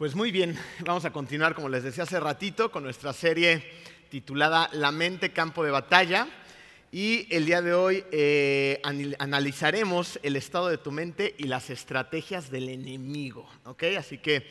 Pues muy bien, vamos a continuar, como les decía hace ratito, con nuestra serie titulada La mente, campo de batalla. Y el día de hoy eh, analizaremos el estado de tu mente y las estrategias del enemigo. ¿ok? Así que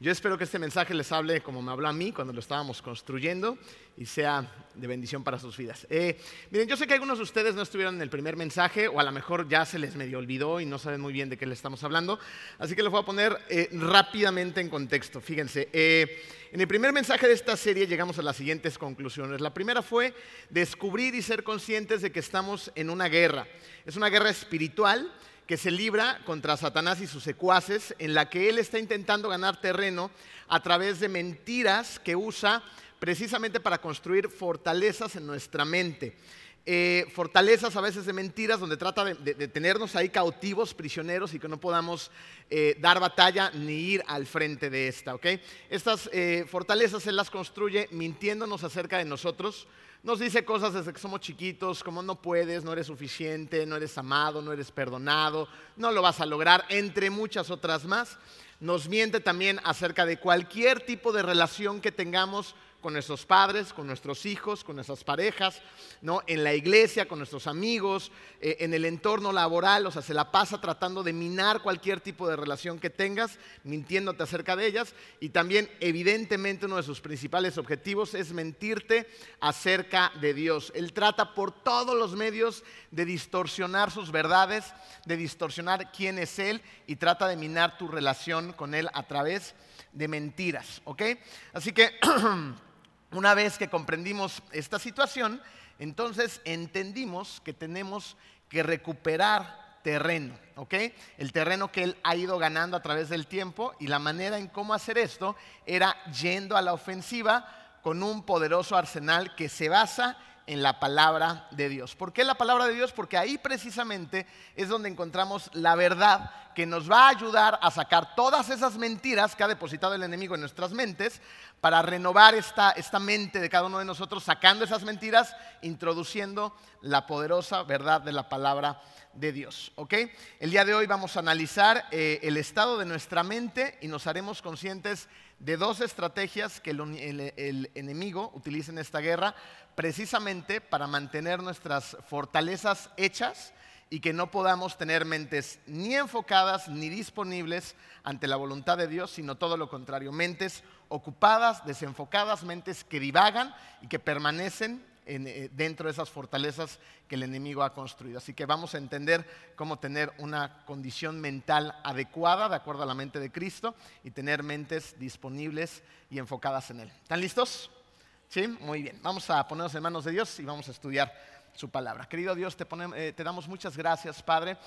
yo espero que este mensaje les hable como me habló a mí cuando lo estábamos construyendo y sea de bendición para sus vidas. Eh, miren, yo sé que algunos de ustedes no estuvieron en el primer mensaje o a lo mejor ya se les medio olvidó y no saben muy bien de qué le estamos hablando, así que les voy a poner eh, rápidamente en contexto. Fíjense, eh, en el primer mensaje de esta serie llegamos a las siguientes conclusiones. La primera fue descubrir y ser conscientes de que estamos en una guerra. Es una guerra espiritual que se libra contra Satanás y sus secuaces, en la que él está intentando ganar terreno a través de mentiras que usa precisamente para construir fortalezas en nuestra mente. Eh, fortalezas a veces de mentiras, donde trata de, tenernos ahí cautivos, prisioneros y que no podamos eh, dar batalla ni ir al frente de esta. ¿okay? Estas eh, fortalezas él las construye mintiéndonos acerca de nosotros, nos dice cosas desde que somos chiquitos, como no puedes, no eres suficiente, no eres amado, no eres perdonado, no lo vas a lograr, entre muchas otras más. Nos miente también acerca de cualquier tipo de relación que tengamos con nuestros padres, con nuestros hijos, con nuestras parejas, ¿no? en la iglesia, con nuestros amigos, eh, en el entorno laboral, o sea, se la pasa tratando de minar cualquier tipo de relación que tengas, mintiéndote acerca de ellas, y también evidentemente uno de sus principales objetivos es mentirte acerca de Dios. Él trata por todos los medios de distorsionar sus verdades, de distorsionar quién es Él, y trata de minar tu relación con Él a través de mentiras, ¿ok? Así que... Una vez que comprendimos esta situación, entonces entendimos que tenemos que recuperar terreno, ¿ok? El terreno que él ha ido ganando a través del tiempo y la manera en cómo hacer esto era yendo a la ofensiva con un poderoso arsenal que se basa en la palabra de Dios. ¿Por qué la palabra de Dios? Porque ahí precisamente es donde encontramos la verdad que nos va a ayudar a sacar todas esas mentiras que ha depositado el enemigo en nuestras mentes para renovar esta, esta mente de cada uno de nosotros, sacando esas mentiras, introduciendo la poderosa verdad de la palabra de Dios. ¿ok? El día de hoy vamos a analizar eh, el estado de nuestra mente y nos haremos conscientes de dos estrategias que el, enemigo utiliza en esta guerra precisamente para mantener nuestras fortalezas hechas y que no podamos tener mentes ni enfocadas ni disponibles ante la voluntad de Dios, sino todo lo contrario, mentes ocupadas, desenfocadas, mentes que divagan y que permanecen eh, dentro de esas fortalezas que el enemigo ha construido. Así que vamos a entender cómo tener una condición mental adecuada de acuerdo a la mente de Cristo y tener mentes disponibles y enfocadas en Él. ¿Están listos? Sí, muy bien. Vamos a ponernos en manos de Dios y vamos a estudiar su palabra. Querido Dios, te, eh, te damos muchas gracias, Padre.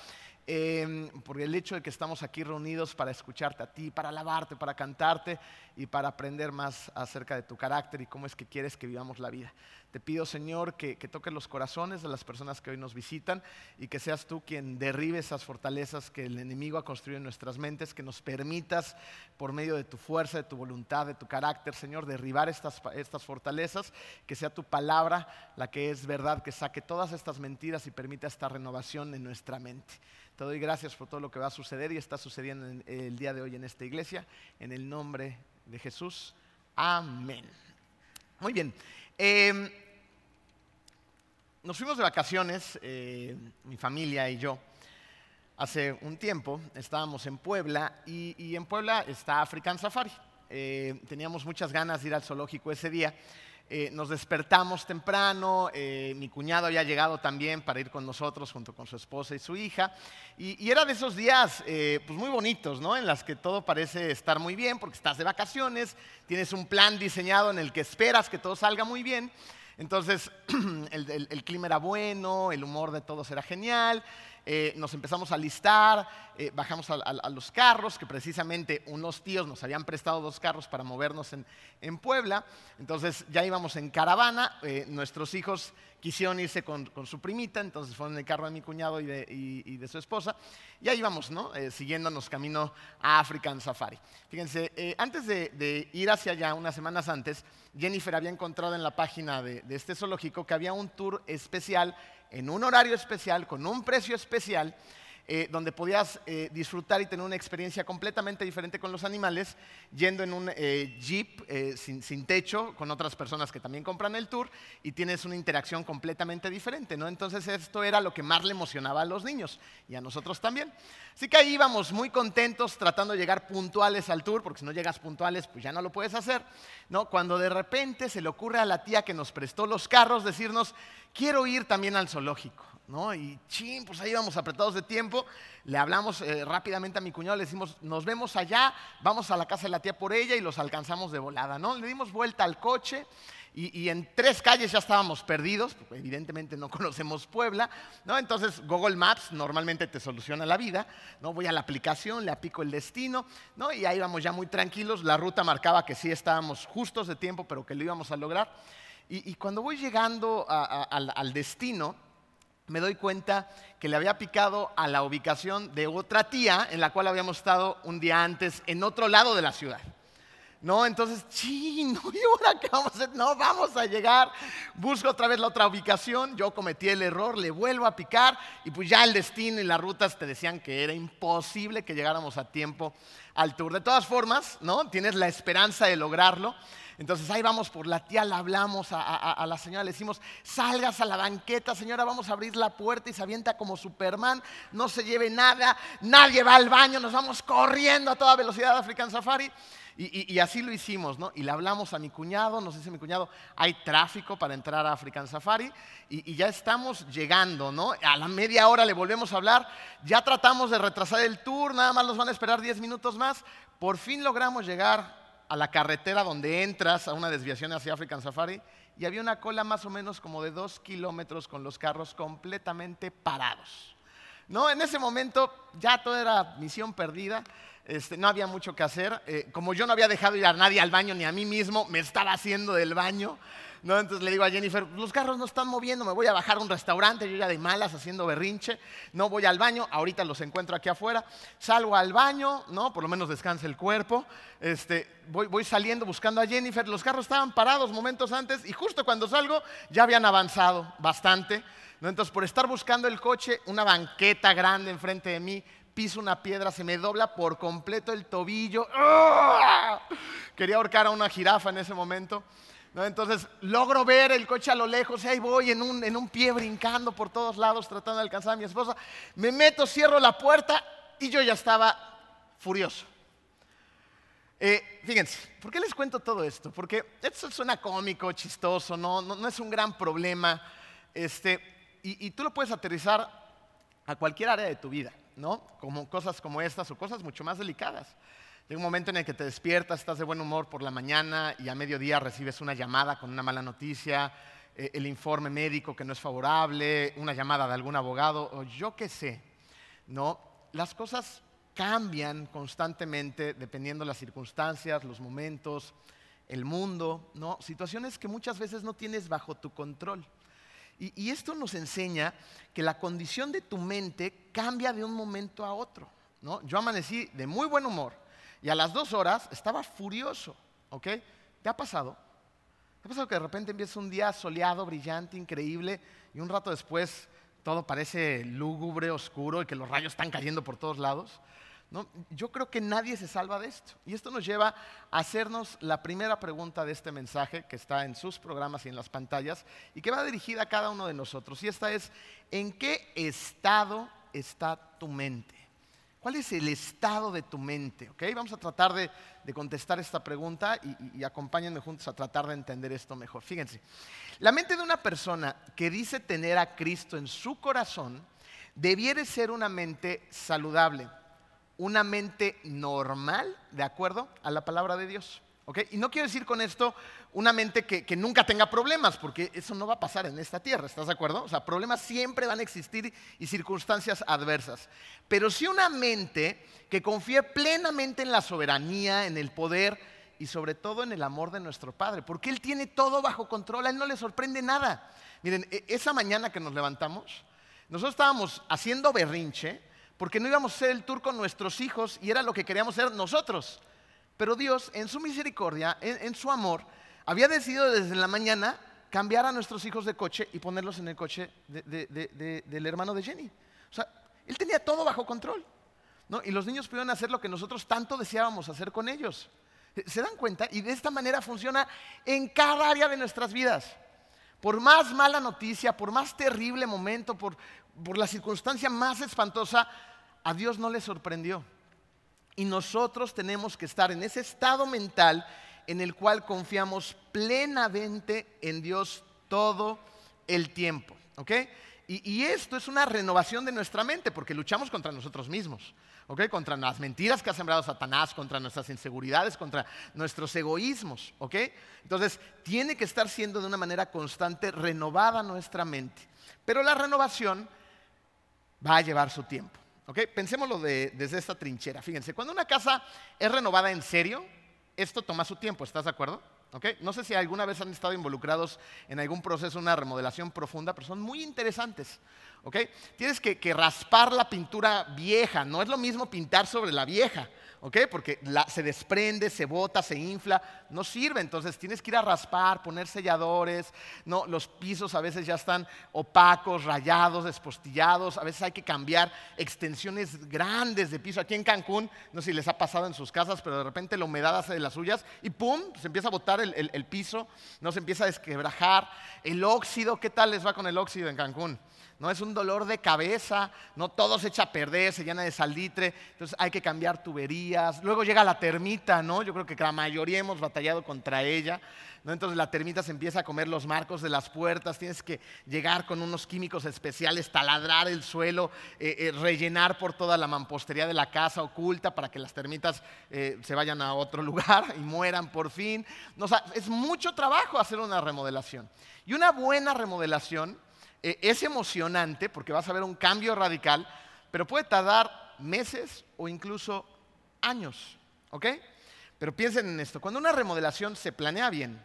Eh, por el hecho de que estamos aquí reunidos para escucharte a ti, para alabarte, para cantarte y para aprender más acerca de tu carácter y cómo es que quieres que vivamos la vida. Te pido, Señor, que, toques los corazones de las personas que hoy nos visitan y que seas tú quien derribe esas fortalezas que el enemigo ha construido en nuestras mentes, que nos permitas, por medio de tu fuerza, de tu voluntad, de tu carácter, Señor, derribar estas, estas fortalezas, que sea tu palabra la que es verdad, que saque todas estas mentiras y permita esta renovación en nuestra mente. Te doy gracias por todo lo que va a suceder y está sucediendo en el día de hoy en esta iglesia, en el nombre de Jesús. Amén. Muy bien. Em, nos fuimos de vacaciones, eh, mi familia y yo, hace un tiempo. Estábamos en Puebla y, en Puebla está African Safari. Eh, teníamos muchas ganas de ir al zoológico ese día. Eh, nos despertamos temprano, mi cuñado había llegado también para ir con nosotros junto con su esposa y su hija. Y, era de esos días pues muy bonitos, ¿no? En las que todo parece estar muy bien porque estás de vacaciones, tienes un plan diseñado en el que esperas que todo salga muy bien. Entonces, el, clima era bueno, el humor de todos era genial, eh, nos empezamos a listar, eh, bajamos a, los carros, que precisamente unos tíos nos habían prestado dos carros para movernos en, Puebla, entonces ya íbamos en caravana, eh, nuestros hijos quisieron irse con, su primita, entonces fueron en el carro de mi cuñado y de, su esposa, y ahí íbamos, ¿no? siguiéndonos camino a African Safari. Fíjense, antes de, ir hacia allá, unas semanas antes, Jennifer había encontrado en la página de este zoológico que había un tour especial en un horario especial, con un precio especial, eh, donde podías eh, disfrutar y tener una experiencia completamente diferente con los animales, yendo en un eh, jeep sin, sin, techo con otras personas que también compran el tour y tienes una interacción completamente diferente, ¿no? Entonces esto era lo que más le emocionaba a los niños y a nosotros también. Así que ahí íbamos muy contentos tratando de llegar puntuales al tour, porque si no llegas puntuales, pues ya no lo puedes hacer, ¿no? Cuando de repente se le ocurre a la tía que nos prestó los carros decirnos, quiero ir también al zoológico. ¿no? Y ching, pues ahí íbamos apretados de tiempo. Le hablamos eh, rápidamente a mi cuñado, le decimos, nos vemos allá, vamos a la casa de la tía por ella y los alcanzamos de volada, ¿no? Le dimos vuelta al coche y, en tres calles ya estábamos perdidos, evidentemente no conocemos Puebla, ¿no? Entonces Google Maps normalmente te soluciona la vida, ¿no? Voy a la aplicación, le apico el destino, ¿no? Y ahí íbamos ya muy tranquilos, la ruta marcaba que sí estábamos justos de tiempo, pero que lo íbamos a lograr. Y, cuando voy llegando al destino, me doy cuenta que le había picado a la ubicación de otra tía en la cual habíamos estado un día antes en otro lado de la ciudad. No, entonces, chino, ¿y ahora qué vamos a hacer? No, vamos a llegar. Busco otra vez la otra ubicación. Yo cometí el error, le vuelvo a picar y pues ya el destino y las rutas te decían que era imposible que llegáramos a tiempo al tour. De todas formas, ¿no? Tienes la esperanza de lograrlo. Entonces ahí vamos por la tía, le hablamos a, la señora, le decimos, salgas a la banqueta, señora, vamos a abrir la puerta y se avienta como Superman, no se lleve nada, nadie va al baño, nos vamos corriendo a toda velocidad a African Safari. Y, así lo hicimos, ¿no? Y le hablamos a mi cuñado, nos dice mi cuñado, hay tráfico para entrar a African Safari y, ya estamos llegando, ¿no? A la media hora le volvemos a hablar, ya tratamos de retrasar el tour, nada más nos van a esperar 10 minutos más, por fin logramos llegar a la carretera donde entras a una desviación hacia African Safari y había una cola más o menos como de dos kilómetros con los carros completamente parados. ¿No? En ese momento ya todo era misión perdida, este, no había mucho que hacer. Eh, como yo no había dejado ir a nadie al baño ni a mí mismo, me estaba haciendo del baño. ¿No? Entonces le digo a Jennifer, los carros no están moviendo, me voy a bajar a un restaurante, yo ya de malas haciendo berrinche, no voy al baño, ahorita los encuentro aquí afuera, salgo al baño, ¿no? Por lo menos descanse el cuerpo, este, voy, voy saliendo buscando a Jennifer, los carros estaban parados momentos antes y justo cuando salgo ya habían avanzado bastante, ¿no? Entonces por estar buscando el coche, una banqueta grande enfrente de mí, piso una piedra, se me dobla por completo el tobillo. ¡Ah! Quería ahorcar a una jirafa en ese momento. Entonces logro ver el coche a lo lejos y ahí voy en un, en un pie brincando por todos lados tratando de alcanzar a mi esposa. Me meto, cierro la puerta y yo ya estaba furioso. Eh, fíjense, ¿por qué les cuento todo esto? Porque esto suena cómico, chistoso, no, no, es un gran problema. Este, y, y, tú lo puedes aterrizar a cualquier área de tu vida, ¿no? Como cosas como estas o cosas mucho más delicadas. Llega un momento en el que te despiertas, estás de buen humor por la mañana y a mediodía recibes una llamada con una mala noticia, eh, el informe médico que no es favorable, una llamada de algún abogado o yo qué sé. ¿no? Las cosas cambian constantemente dependiendo de las circunstancias, los momentos, el mundo, ¿no? situaciones que muchas veces no tienes bajo tu control. Y, y esto nos enseña que la condición de tu mente cambia de un momento a otro. ¿no? Yo amanecí de muy buen humor, y a las dos horas estaba furioso, ¿ok? ¿Te ha pasado? ¿Te ha pasado que de repente empieza un día soleado, brillante, increíble, y un rato después todo parece lúgubre, oscuro, y que los rayos están cayendo por todos lados? ¿No? Yo creo que nadie se salva de esto. Y esto nos lleva a hacernos la primera pregunta de este mensaje que está en sus programas y en las pantallas y que va dirigida a cada uno de nosotros. Y esta es, ¿en qué estado está tu mente? ¿Cuál es el estado de tu mente? Vamos a tratar de, contestar esta pregunta y, y, acompáñenme juntos a tratar de entender esto mejor. Fíjense, la mente de una persona que dice tener a Cristo en su corazón debiera ser una mente saludable, una mente normal, de acuerdo a la palabra de Dios. Y no quiero decir con esto una mente que, nunca tenga problemas, porque eso no va a pasar en esta tierra, ¿estás de acuerdo? O sea, problemas siempre van a existir y circunstancias adversas. Pero sí una mente que confíe plenamente en la soberanía, en el poder y sobre todo en el amor de nuestro Padre, porque Él tiene todo bajo control, a Él no le sorprende nada. Miren, e, esa mañana que nos levantamos, nosotros estábamos haciendo berrinche porque no íbamos a hacer el tour con nuestros hijos y era lo que queríamos hacer nosotros. Pero Dios, en su misericordia, en, su amor, había decidido desde la mañana cambiar a nuestros hijos de coche y ponerlos en el coche del hermano de Jenny. O sea, Él tenía todo bajo control. Y los niños pudieron hacer lo que nosotros tanto deseábamos hacer con ellos. ¿Se dan cuenta? Y de esta manera funciona en cada área de nuestras vidas. Por más mala noticia, por más terrible momento, por, por la circunstancia más espantosa, a Dios no le sorprendió. Y nosotros tenemos que estar en ese estado mental en el cual confiamos plenamente en Dios todo el tiempo. ¿Ok? Y, esto es una renovación de nuestra mente porque luchamos contra nosotros mismos. ¿ok? Contra las mentiras que ha sembrado Satanás, contra nuestras inseguridades, contra nuestros egoísmos, ¿ok? Entonces, tiene que estar siendo de una manera constante renovada nuestra mente. Pero la renovación va a llevar su tiempo, ¿ok? Desde esta trinchera. Fíjense, cuando una casa es renovada en serio, esto toma su tiempo, ¿estás de acuerdo? No sé si alguna vez han estado involucrados en algún proceso, una remodelación profunda, pero son muy interesantes. Tienes que, raspar la pintura vieja, no es lo mismo pintar sobre la vieja, porque se desprende, se bota, se infla, no sirve. Entonces tienes que ir a raspar, poner selladores, no, los pisos a veces ya están opacos, rayados, despostillados, a veces hay que cambiar extensiones grandes de piso. Aquí en Cancún, no sé si les ha pasado en sus casas, pero de repente la humedad hace de las suyas y ¡pum! se empieza a botar el piso, no se empieza a desquebrajar. El óxido, ¿qué tal les va con el óxido en Cancún? No es un dolor de cabeza, no todo se echa a perder, se llena de salitre, entonces hay que cambiar tuberías. Luego llega la termita, ¿no? Yo creo que la mayoría hemos batallado contra ella, ¿no? Entonces la termita se empieza a comer los marcos de las puertas, tienes que llegar con unos químicos especiales, taladrar el suelo, eh, eh, rellenar por toda la mampostería de la casa oculta para que las termitas eh, se vayan a otro lugar y mueran por fin. es mucho trabajo hacer una remodelación. Y una buena remodelación e, es emocionante porque vas a ver un cambio radical, pero puede tardar meses o incluso años. ¿Ok? Pero piensen en esto, cuando una remodelación se planea bien,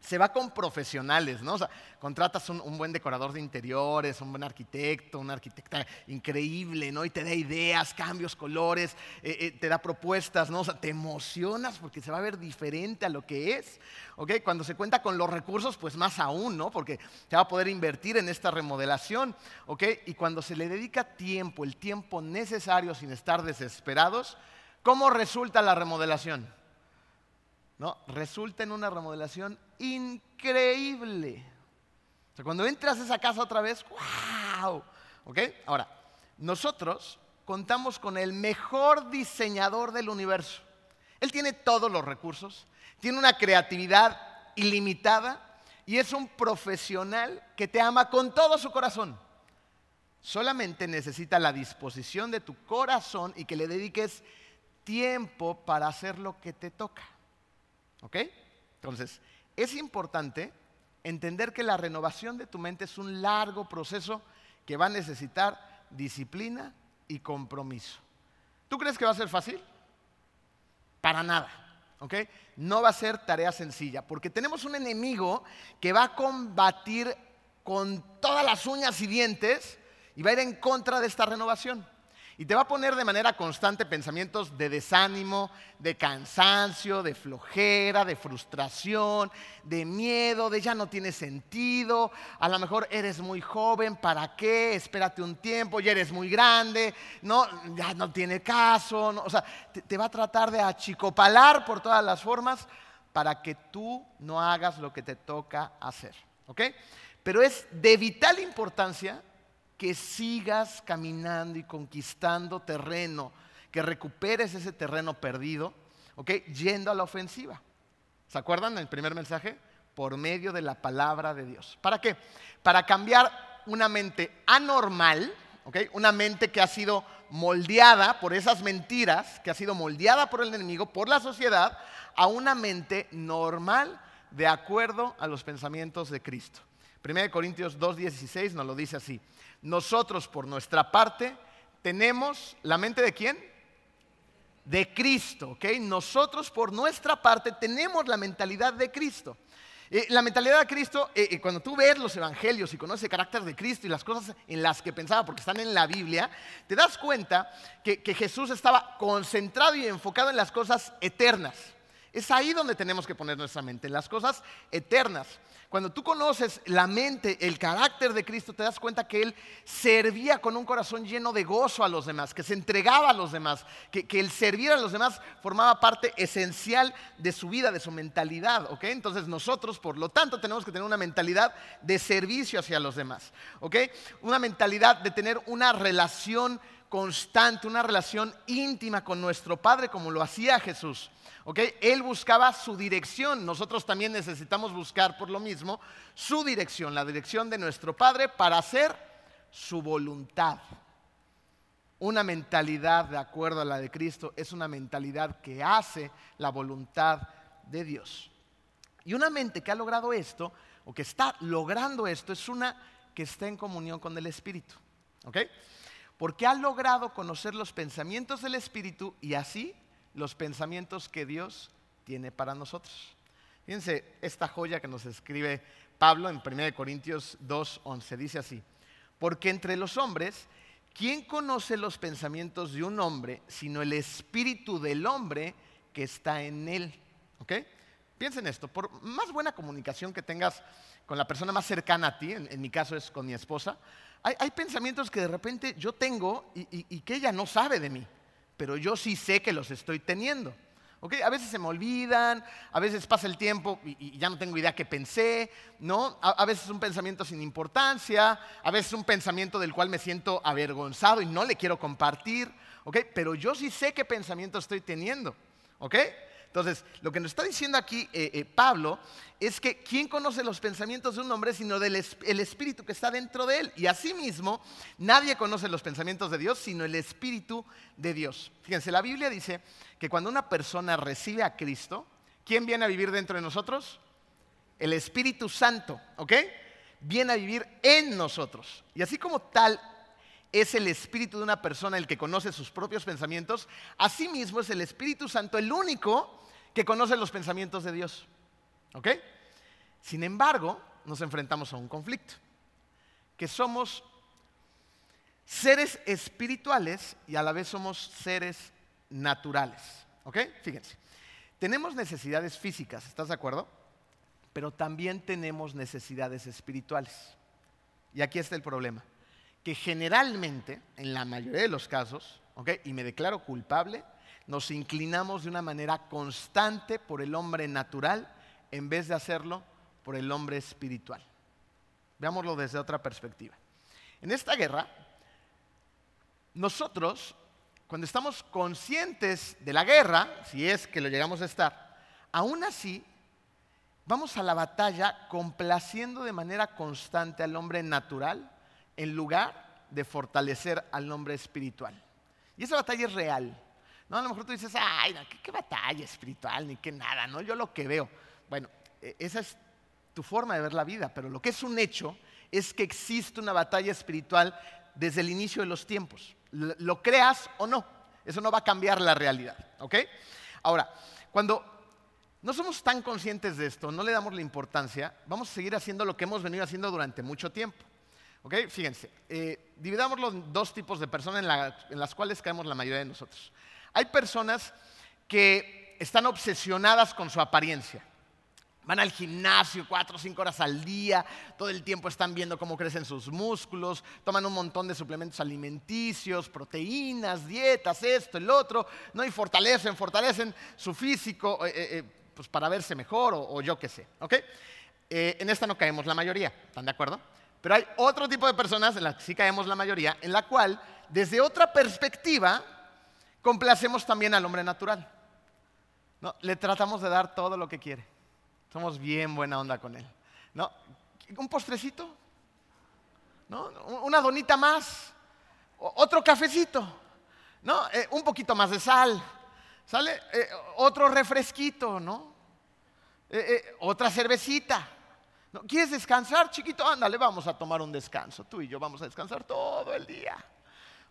se va con profesionales, ¿no? O sea, contratas un, buen decorador de interiores, un buen arquitecto, una arquitecta increíble, ¿no? Y te da ideas, cambios, colores, eh, eh, te da propuestas, ¿no? O sea, te emocionas porque se va a ver diferente a lo que es, ¿ok? Cuando se cuenta con los recursos, pues más aún, ¿no? Porque se va a poder invertir en esta remodelación, ¿ok? Y cuando se le dedica tiempo, el tiempo necesario sin estar desesperados, ¿cómo resulta la remodelación? ¿No? Resulta en una remodelación increíble. O sea, cuando entras a esa casa otra vez, ¡wow! ¿Ok? Ahora, nosotros contamos con el mejor diseñador del universo. Él tiene todos los recursos, tiene una creatividad ilimitada y es un profesional que te ama con todo su corazón. Solamente necesita la disposición de tu corazón y que le dediques tiempo para hacer lo que te toca. ¿Ok? Entonces, es importante entender que la renovación de tu mente es un largo proceso que va a necesitar disciplina y compromiso. ¿Tú crees que va a ser fácil? Para nada. ¿ok? No va a ser tarea sencilla, porque tenemos un enemigo que va a combatir con todas las uñas y dientes y va a ir en contra de esta renovación. Y te va a poner de manera constante pensamientos de desánimo, de cansancio, de flojera, de frustración, de miedo, de ya no tiene sentido, a lo mejor eres muy joven, ¿para qué? Espérate un tiempo, ya eres muy grande, no, ya no tiene caso, o sea, te, te va a tratar de achicopalar por todas las formas para que tú no hagas lo que te toca hacer, ¿ok? Pero es de vital importancia que sigas caminando y conquistando terreno, que recuperes ese terreno perdido, ¿ok? Yendo a la ofensiva. ¿Se acuerdan del primer mensaje? Por medio de la palabra de Dios. ¿Para qué? Para cambiar una mente anormal, ¿ok? Una mente que ha sido moldeada por esas mentiras, que ha sido moldeada por el enemigo, por la sociedad, a una mente normal de acuerdo a los pensamientos de Cristo. 1 Corintios 2.16 nos lo dice así. Nosotros por nuestra parte tenemos la mente de quién? De Cristo, ¿ok? Nosotros por nuestra parte tenemos la mentalidad de Cristo. Eh, la mentalidad de Cristo, eh, eh, cuando tú ves los evangelios y conoces el carácter de Cristo y las cosas en las que pensaba, porque están en la Biblia, te das cuenta que, que Jesús estaba concentrado y enfocado en las cosas eternas Es ahí donde tenemos que poner nuestra mente, en las cosas eternas. Cuando tú conoces la mente, el carácter de Cristo, te das cuenta que Él servía con un corazón lleno de gozo a los demás, que se entregaba a los demás, que, el servir a los demás formaba parte esencial de su vida, de su mentalidad. Entonces nosotros, por lo tanto, tenemos que tener una mentalidad de servicio hacia los demás. Una mentalidad de tener una relación constante, una relación íntima con nuestro Padre como lo hacía Jesús. Él buscaba su dirección. Nosotros también necesitamos buscar por lo mismo su dirección, la dirección de nuestro Padre para hacer su voluntad. Una mentalidad de acuerdo a la de Cristo es una mentalidad que hace la voluntad de Dios. Y una mente que ha logrado esto, o que está logrando esto, es una que está en comunión con el Espíritu. ¿Ok? Porque ha logrado conocer los pensamientos del Espíritu y así los pensamientos que Dios tiene para nosotros. Fíjense esta joya que nos escribe Pablo en 1 Corintios 2.11. Dice así, porque entre los hombres, ¿quién conoce los pensamientos de un hombre sino el espíritu del hombre que está en él? ¿Ok? Piensen esto, por más buena comunicación que tengas con la persona más cercana a ti, en, mi caso es con mi esposa, hay, pensamientos que de repente yo tengo y que ella no sabe de mí pero yo sí sé que los estoy teniendo. A veces se me olvidan, a veces pasa el tiempo y, ya no tengo idea qué pensé, ¿no? A, veces es un pensamiento sin importancia, a veces es un pensamiento del cual me siento avergonzado y no le quiero compartir, ¿ok? Pero yo sí sé qué pensamiento estoy teniendo, ¿ok? Entonces, lo que nos está diciendo aquí eh, eh, Pablo es que ¿quién conoce los pensamientos de un hombre sino del el espíritu que está dentro de él? Y asimismo, nadie conoce los pensamientos de Dios sino el espíritu de Dios. Fíjense, la Biblia dice que cuando una persona recibe a Cristo, ¿quién viene a vivir dentro de nosotros? El Espíritu Santo, ¿ok? Viene a vivir en nosotros. Y así como tal es el espíritu de una persona el que conoce sus propios pensamientos, asimismo es el Espíritu Santo el único que conoce los pensamientos de Dios. ¿Ok? Sin embargo, nos enfrentamos a un conflicto, que somos seres espirituales y a la vez somos seres naturales. ¿Ok? Fíjense, tenemos necesidades físicas, ¿estás de acuerdo? Pero también tenemos necesidades espirituales. Y aquí está el problema, que generalmente, en la mayoría de los casos. Y me declaro culpable, nos inclinamos de una manera constante por el hombre natural en vez de hacerlo por el hombre espiritual. Veámoslo desde otra perspectiva. En esta guerra, nosotros, cuando estamos conscientes de la guerra, si es que lo llegamos a estar, aún así vamos a la batalla complaciendo de manera constante al hombre natural en lugar de fortalecer al hombre espiritual. Y esa batalla es real. No, a lo mejor tú dices, ay, ¿qué, batalla espiritual, ni qué nada, ¿no? Yo lo que veo. Bueno, e, esa es tu forma de ver la vida, pero lo que es un hecho es que existe una batalla espiritual desde el inicio de los tiempos. Lo creas o no, eso no va a cambiar la realidad, ¿ok? Ahora, cuando no somos tan conscientes de esto, no le damos la importancia, vamos a seguir haciendo lo que hemos venido haciendo durante mucho tiempo. ¿Ok? Fíjense, eh, dividámoslo en dos tipos de personas en las cuales caemos la mayoría de nosotros. Hay personas que están obsesionadas con su apariencia. Van al gimnasio cuatro o cinco horas al día, todo el tiempo están viendo cómo crecen sus músculos, toman un montón de suplementos alimenticios, proteínas, dietas, esto, el otro, ¿no? y fortalecen, fortalecen su físico eh, eh, pues para verse mejor o, yo qué sé. ¿ok? en esta no caemos la mayoría, ¿están de acuerdo? Pero hay otro tipo de personas, en las que sí caemos la mayoría, en la cual, desde otra perspectiva, complacemos también al hombre natural. ¿No? Le tratamos de dar todo lo que quiere. Somos bien buena onda con él. ¿No? Un postrecito, ¿no? Una donita más, otro cafecito, ¿no? Eh, un poquito más de sal, ¿sale? Eh, otro refresquito, ¿no? Eh, otra cervecita. ¿No? ¿Quieres descansar, chiquito? Ándale, vamos a tomar un descanso. Tú y yo vamos a descansar todo el día.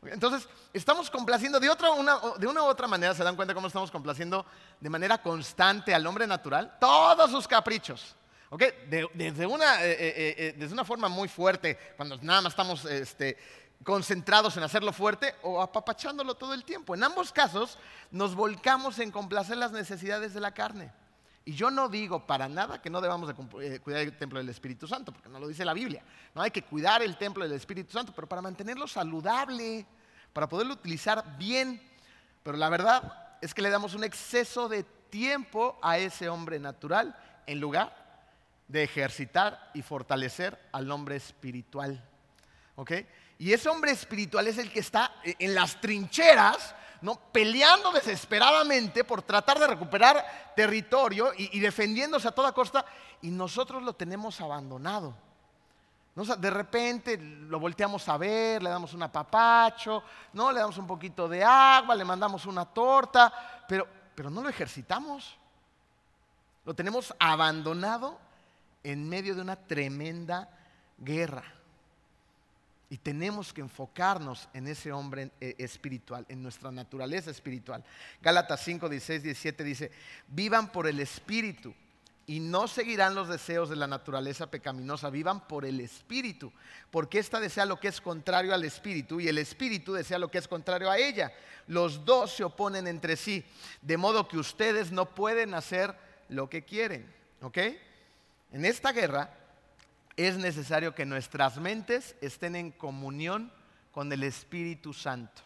Entonces, estamos complaciendo de, otra, una, de una u otra manera, ¿se dan cuenta cómo estamos complaciendo de manera constante al hombre natural? Todos sus caprichos. desde, una, eh, eh, eh, desde una forma muy fuerte, cuando nada más estamos este, concentrados en hacerlo fuerte o apapachándolo todo el tiempo. En ambos casos nos volcamos en complacer las necesidades de la carne. Y yo no digo para nada que no debamos de eh, cuidar el templo del Espíritu Santo, porque no lo dice la Biblia. No hay que cuidar el templo del Espíritu Santo, pero para mantenerlo saludable, para poderlo utilizar bien. Pero la verdad es que le damos un exceso de tiempo a ese hombre natural en lugar de ejercitar y fortalecer al hombre espiritual. ¿Ok? Y ese hombre espiritual es el que está en las trincheras, ¿no? peleando desesperadamente por tratar de recuperar territorio y, defendiéndose a toda costa, y nosotros lo tenemos abandonado. de repente lo volteamos a ver, le damos un apapacho, ¿no? le damos un poquito de agua, le mandamos una torta, pero, pero no lo ejercitamos. Lo tenemos abandonado en medio de una tremenda guerra. Y tenemos que enfocarnos en ese hombre eh, espiritual, en nuestra naturaleza espiritual. Gálatas 5, 16, 17 dice, vivan por el espíritu y no seguirán los deseos de la naturaleza pecaminosa, vivan por el espíritu, porque ésta desea lo que es contrario al espíritu y el espíritu desea lo que es contrario a ella. Los dos se oponen entre sí, de modo que ustedes no pueden hacer lo que quieren. ¿Ok? En esta guerra es necesario que nuestras mentes estén en comunión con el Espíritu Santo.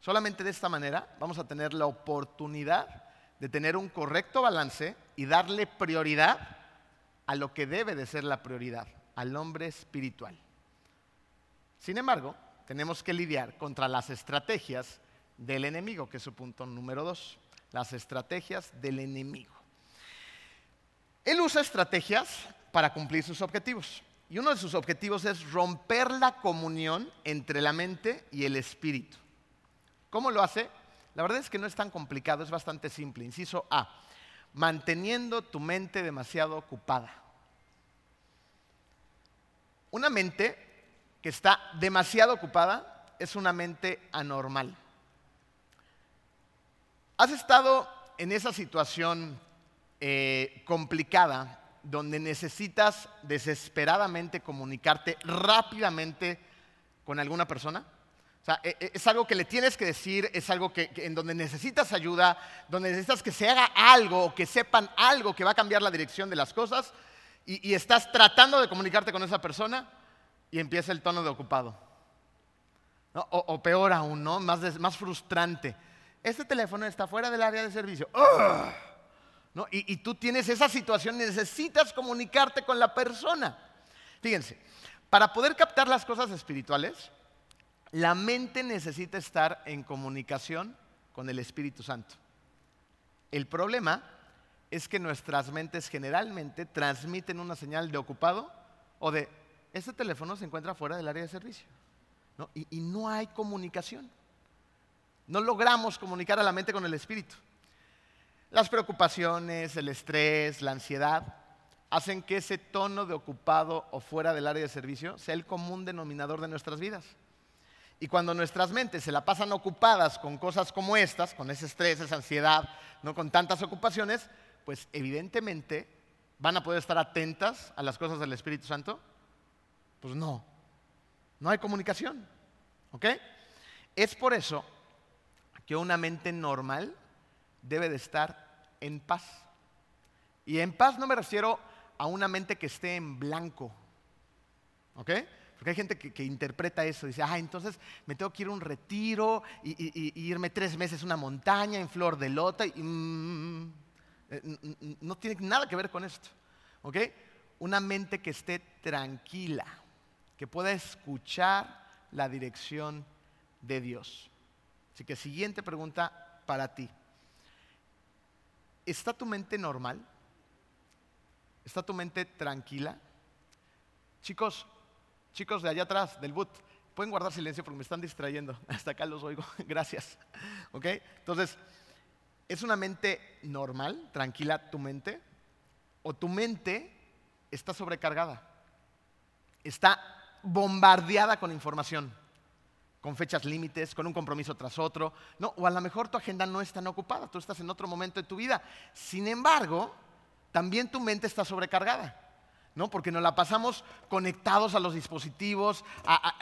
Solamente de esta manera vamos a tener la oportunidad de tener un correcto balance y darle prioridad a lo que debe de ser la prioridad, al hombre espiritual. Sin embargo, tenemos que lidiar contra las estrategias del enemigo, que es su punto número dos, las estrategias del enemigo. Él usa estrategias para cumplir sus objetivos. Y uno de sus objetivos es romper la comunión entre la mente y el espíritu. ¿Cómo lo hace? La verdad es que no es tan complicado, es bastante simple. Inciso A, manteniendo tu mente demasiado ocupada. Una mente que está demasiado ocupada es una mente anormal. ¿Has estado en esa situación eh, complicada donde necesitas desesperadamente comunicarte rápidamente con alguna persona? O sea, e, e, es algo que le tienes que decir, es algo que, en donde necesitas ayuda, donde necesitas que se haga algo o que sepan algo que va a cambiar la dirección de las cosas y, estás tratando de comunicarte con esa persona y empieza el tono de ocupado. O, peor aún, ¿no? Más, más frustrante. Este teléfono está fuera del área de servicio. Y, tú tienes esa situación, necesitas comunicarte con la persona. Fíjense, para poder captar las cosas espirituales, la mente necesita estar en comunicación con el Espíritu Santo. El problema es que nuestras mentes generalmente transmiten una señal de ocupado o de, este teléfono se encuentra fuera del área de servicio. y no hay comunicación. No logramos comunicar a la mente con el Espíritu. Las preocupaciones, el estrés, la ansiedad hacen que ese tono de ocupado o fuera del área de servicio sea el común denominador de nuestras vidas. Y cuando nuestras mentes se la pasan ocupadas con cosas como estas, con ese estrés, esa ansiedad, no con tantas ocupaciones, pues evidentemente van a poder estar atentas a las cosas del Espíritu Santo. Pues no, no hay comunicación. ¿Ok? Es por eso que una mente normal debe de estar en paz. Y en paz no me refiero a una mente que esté en blanco. ¿Ok? Porque hay gente que, interpreta eso, dice, ah, entonces me tengo que ir a un retiro y, irme tres meses a una montaña en flor de lota. Y, mm, eh, no tiene nada que ver con esto. ¿Ok? Una mente que esté tranquila, que pueda escuchar la dirección de Dios. Así que siguiente pregunta para ti. ¿Está tu mente normal? ¿Está tu mente tranquila? Chicos, chicos de allá atrás, del boot, pueden guardar silencio porque me están distrayendo. Hasta acá los oigo. Gracias. ¿Ok? Entonces, ¿es una mente normal, tranquila tu mente? ¿O tu mente está sobrecargada? Está bombardeada con información con fechas límites, con un compromiso tras otro. No, o a lo mejor tu agenda no es tan ocupada, tú estás en otro momento de tu vida. Sin embargo, también tu mente está sobrecargada. ¿no? Porque nos la pasamos conectados a los dispositivos.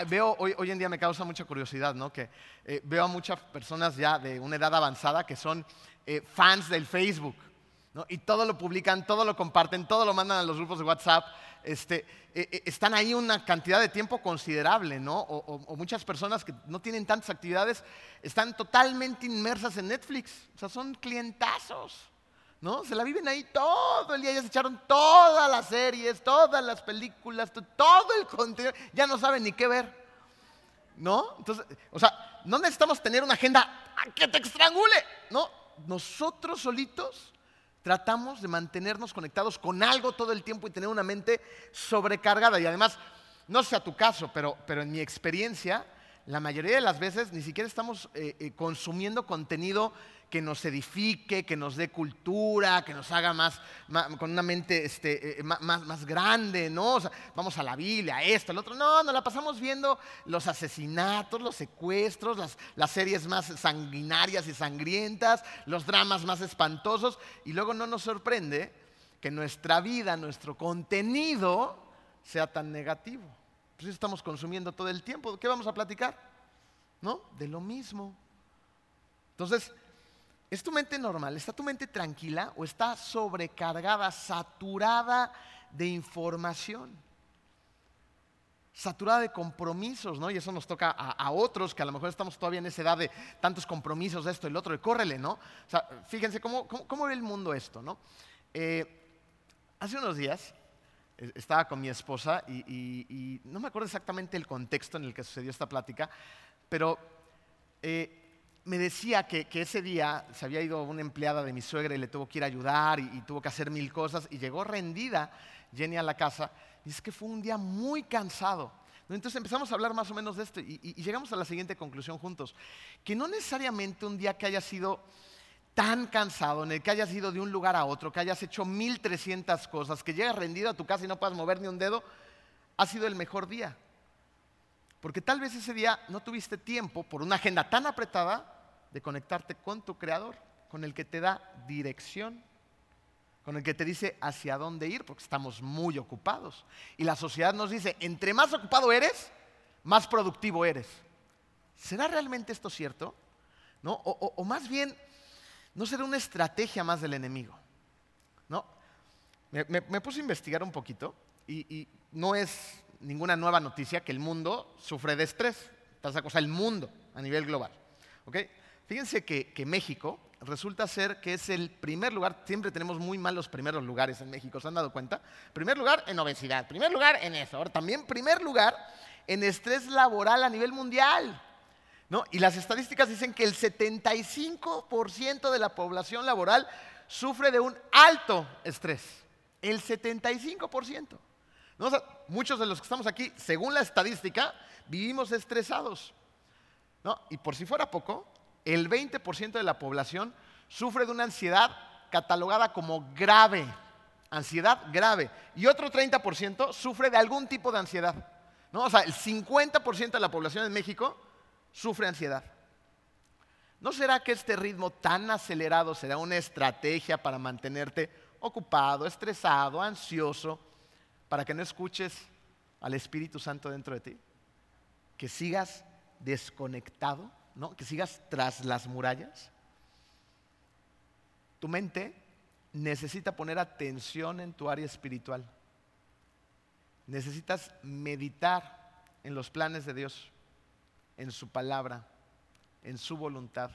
veo, hoy, hoy, en día me causa mucha curiosidad, ¿no? Que eh, veo a muchas personas ya de una edad avanzada que son eh, fans del Facebook, Y todo lo publican, todo lo comparten, todo lo mandan a los grupos de WhatsApp. Este, eh, están ahí una cantidad de tiempo considerable, ¿no? O, muchas personas que no tienen tantas actividades están totalmente inmersas en Netflix. O sea, son clientazos. ¿no? Se la viven ahí todo el día, ya se echaron todas las series, todas las películas, todo el contenido, ya no saben ni qué ver. ¿No? Entonces, o sea, no necesitamos tener una agenda que te estrangule, ¿no? Nosotros solitos tratamos de mantenernos conectados con algo todo el tiempo y tener una mente sobrecargada. Y además, no sea tu caso, pero, pero en mi experiencia, la mayoría de las veces ni siquiera estamos eh, eh, consumiendo contenido que nos edifique, que nos dé cultura, que nos haga más, con una mente este, eh, más, grande, ¿no? O sea, vamos a la Biblia, esto, al otro. No, nos la pasamos viendo los asesinatos, los secuestros, las, las series más sanguinarias y sangrientas, los dramas más espantosos, y luego no nos sorprende que nuestra vida, nuestro contenido sea tan negativo. Pues estamos consumiendo todo el tiempo. ¿Qué vamos a platicar? ¿No? De lo mismo. Entonces, ¿Es tu mente normal? ¿Está tu mente tranquila o está sobrecargada, saturada de información? Saturada de compromisos, ¿no? Y eso nos toca a, otros que a lo mejor estamos todavía en esa edad de tantos compromisos, esto, el otro, y córrele, ¿no? O sea, fíjense cómo, ve el mundo esto, ¿no? Eh, hace unos días eh, estaba con mi esposa y, no me acuerdo exactamente el contexto en el que sucedió esta plática, pero eh, me decía que, ese día se había ido una empleada de mi suegra y le tuvo que ir a ayudar y, tuvo que hacer mil cosas y llegó rendida Jenny a la casa y es que fue un día muy cansado. Entonces empezamos a hablar más o menos de esto y, y llegamos a la siguiente conclusión juntos, que no necesariamente un día que haya sido tan cansado, en el que hayas ido de un lugar a otro, que hayas hecho 1300 cosas, que llegas rendido a tu casa y no puedas mover ni un dedo, ha sido el mejor día. Porque tal vez ese día no tuviste tiempo por una agenda tan apretada de conectarte con tu creador, con el que te da dirección, con el que te dice hacia dónde ir, porque estamos muy ocupados. Y la sociedad nos dice, entre más ocupado eres, más productivo eres. ¿Será realmente esto cierto? O, más bien, ¿no será una estrategia más del enemigo? ¿No? Me, puse a investigar un poquito y, no es ninguna nueva noticia que el mundo sufre de estrés. Esa cosa, el mundo a nivel global. ¿okay? Fíjense que, México resulta ser que es el primer lugar, siempre tenemos muy malos primeros lugares en México, ¿se han dado cuenta? Primer lugar en obesidad, primer lugar en eso, ahora también primer lugar en estrés laboral a nivel mundial. ¿no? Y las estadísticas dicen que el 75% de la población laboral sufre de un alto estrés. El 75%. ¿no? muchos de los que estamos aquí, según la estadística, vivimos estresados. ¿no? Y por si fuera poco, el 20% de la población sufre de una ansiedad catalogada como grave, ansiedad grave, y otro 30% sufre de algún tipo de ansiedad. ¿no? O sea, el 50% de la población en México sufre ansiedad. ¿No será que este ritmo tan acelerado será una estrategia para mantenerte ocupado, estresado, ansioso, para que no escuches al Espíritu Santo dentro de ti? Que sigas desconectado que sigas tras las murallas. Tu mente necesita poner atención en tu área espiritual. Necesitas meditar en los planes de Dios, en su palabra, en su voluntad,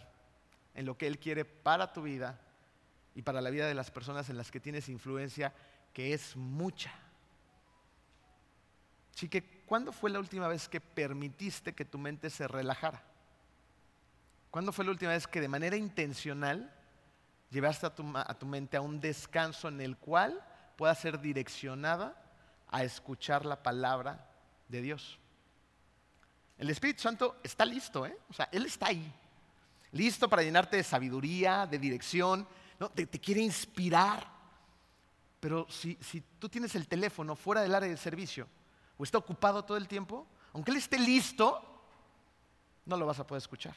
en lo que Él quiere para tu vida y para la vida de las personas en las que tienes influencia, que es mucha. Así ¿cuándo fue la última vez que permitiste que tu mente se relajara? ¿Cuándo fue la última vez que de manera intencional llevaste a tu, mente a un descanso en el cual pueda ser direccionada a escuchar la palabra de Dios? El Espíritu Santo está listo, ¿eh? O sea, Él está ahí. Listo para llenarte de sabiduría, de dirección, ¿no? te, quiere inspirar. Pero si, si tú tienes el teléfono fuera del área de servicio o está ocupado todo el tiempo, aunque Él esté listo, no lo vas a poder escuchar.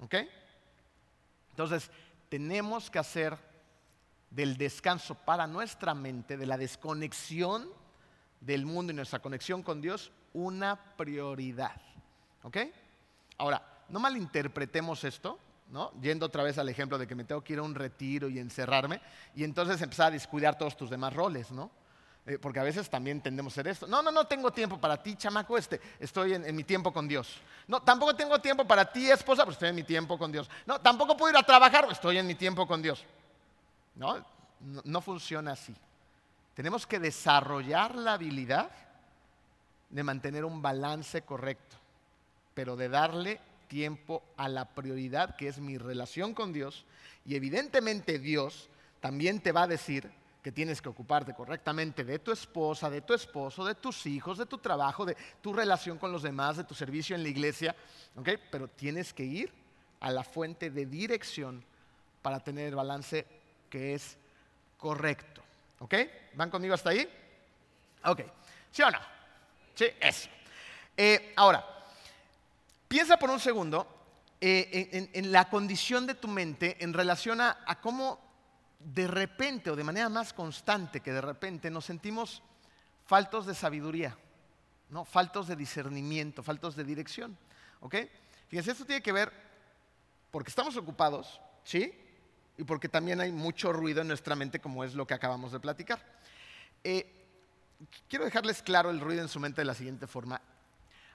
¿Ok? Entonces, tenemos que hacer del descanso para nuestra mente, de la desconexión del mundo y nuestra conexión con Dios, una prioridad. ¿Ok? Ahora, no malinterpretemos esto, ¿no? Yendo otra vez al ejemplo de que me tengo que ir a un retiro y encerrarme y entonces empezar a descuidar todos tus demás roles, ¿no? Eh, porque a veces también tendemos a hacer esto. No, no, no tengo tiempo para ti, chamaco, este, estoy en, mi tiempo con Dios. No, tampoco tengo tiempo para ti, esposa, pues estoy en mi tiempo con Dios. No, tampoco puedo ir a trabajar, estoy en mi tiempo con Dios. No, no funciona así. Tenemos que desarrollar la habilidad de mantener un balance correcto, pero de darle tiempo a la prioridad que es mi relación con Dios. Y evidentemente Dios también te va a decir que tienes que ocuparte correctamente de tu esposa, de tu esposo, de tus hijos, de tu trabajo, de tu relación con los demás, de tu servicio en la iglesia. Pero tienes que ir a la fuente de dirección para tener el balance que es correcto. ¿Ok? ¿Van conmigo hasta ahí? Ok. ¿Sí o no? Sí, eso. Eh, ahora, Piensa por un segundo eh, en, la condición de tu mente en relación a, cómo de repente o de manera más constante que de repente nos sentimos faltos de sabiduría, ¿no? faltos de discernimiento, faltos de dirección. ¿ok? Fíjense, esto tiene que ver porque estamos ocupados, ¿sí? Y porque también hay mucho ruido en nuestra mente, como es lo que acabamos de platicar. Eh, quiero dejarles claro el ruido en su mente de la siguiente forma.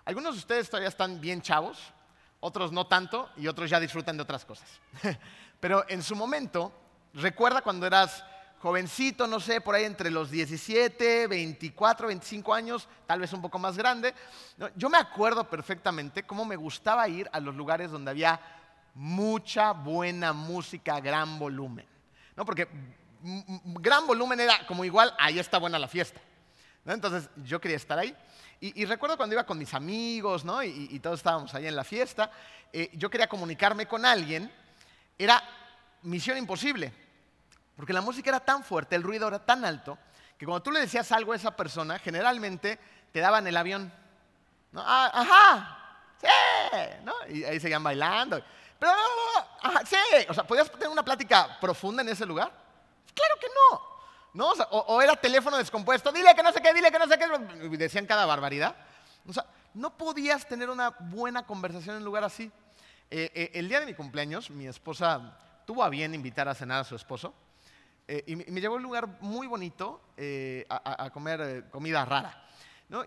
Algunos de ustedes todavía están bien chavos, otros no tanto y otros ya disfrutan de otras cosas. Pero en su momento, recuerda cuando eras jovencito, no sé, por ahí entre los 17, 24, 25 años, tal vez un poco más grande. Yo me acuerdo perfectamente cómo me gustaba ir a los lugares donde había mucha buena música gran volumen. ¿no? Porque gran volumen era como igual, ahí está buena la fiesta. Entonces yo quería estar ahí. Y, recuerdo cuando iba con mis amigos, ¿no? Y, todos estábamos ahí en la fiesta, eh, yo quería comunicarme con alguien, era misión imposible, porque la música era tan fuerte, el ruido era tan alto, que cuando tú le decías algo a esa persona, generalmente te daban el avión. ¿no? Ah, ajá, sí, ¿no? Y ahí seguían bailando. Pero, ajá, sí, o sea, ¿podías tener una plática profunda en ese lugar? Claro que no. ¿no? O, era teléfono descompuesto, dile que no sé qué, dile que no sé qué, decían cada barbaridad. O sea, no podías tener una buena conversación en un lugar así. Eh, eh, el día de mi cumpleaños, mi esposa tuvo a bien invitar a cenar a su esposo eh, y, me llevó a un lugar muy bonito a, comer comida rara.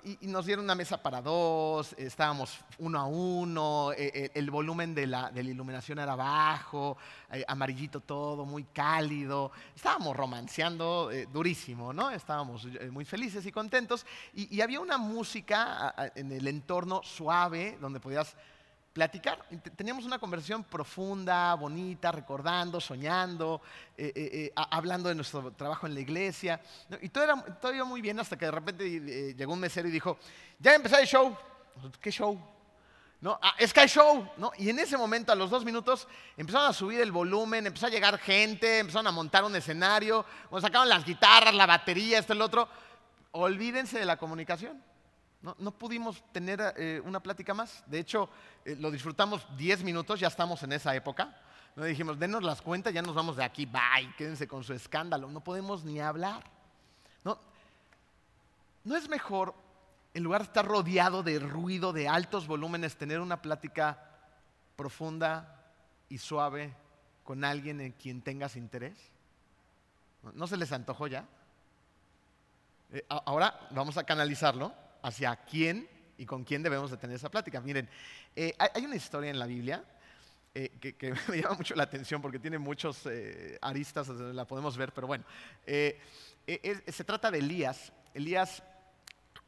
Y, nos dieron una mesa para dos, estábamos uno a uno, eh, eh, el volumen de la, iluminación era bajo, eh, amarillito todo, muy cálido. Estábamos romanceando durísimo, ¿no? Estábamos muy felices y contentos. y había una música en el entorno suave donde podías platicar. Teníamos una conversación profunda, bonita, recordando, soñando, eh, eh, eh, hablando de nuestro trabajo en la iglesia. Y todo, era, todo iba muy bien hasta que de repente llegó un mesero y dijo, ya empezó el show. ¿Qué show? ¿No? Ah, Sky Show, ¿no? Y en ese momento, a los dos minutos, empezaron a subir el volumen, empezó a llegar gente, empezaron a montar un escenario, sacaron las guitarras, la batería, esto, el otro. Olvídense de la comunicación. No, pudimos tener eh, una plática más. De hecho, eh, lo disfrutamos 10 minutos, ya estamos en esa época. No dijimos, denos las cuentas, ya nos vamos de aquí, bye, quédense con su escándalo. No podemos ni hablar. ¿No? ¿No es mejor, en lugar de estar rodeado de ruido, de altos volúmenes, tener una plática profunda y suave con alguien en quien tengas interés? ¿No se les antojó ya? Eh, ahora vamos a canalizarlo hacia quién y con quién debemos de tener esa plática. Miren, eh, hay una historia en la Biblia eh, que, me llama mucho la atención porque tiene muchos eh, aristas, la podemos ver, pero bueno, se trata de Elías. Elías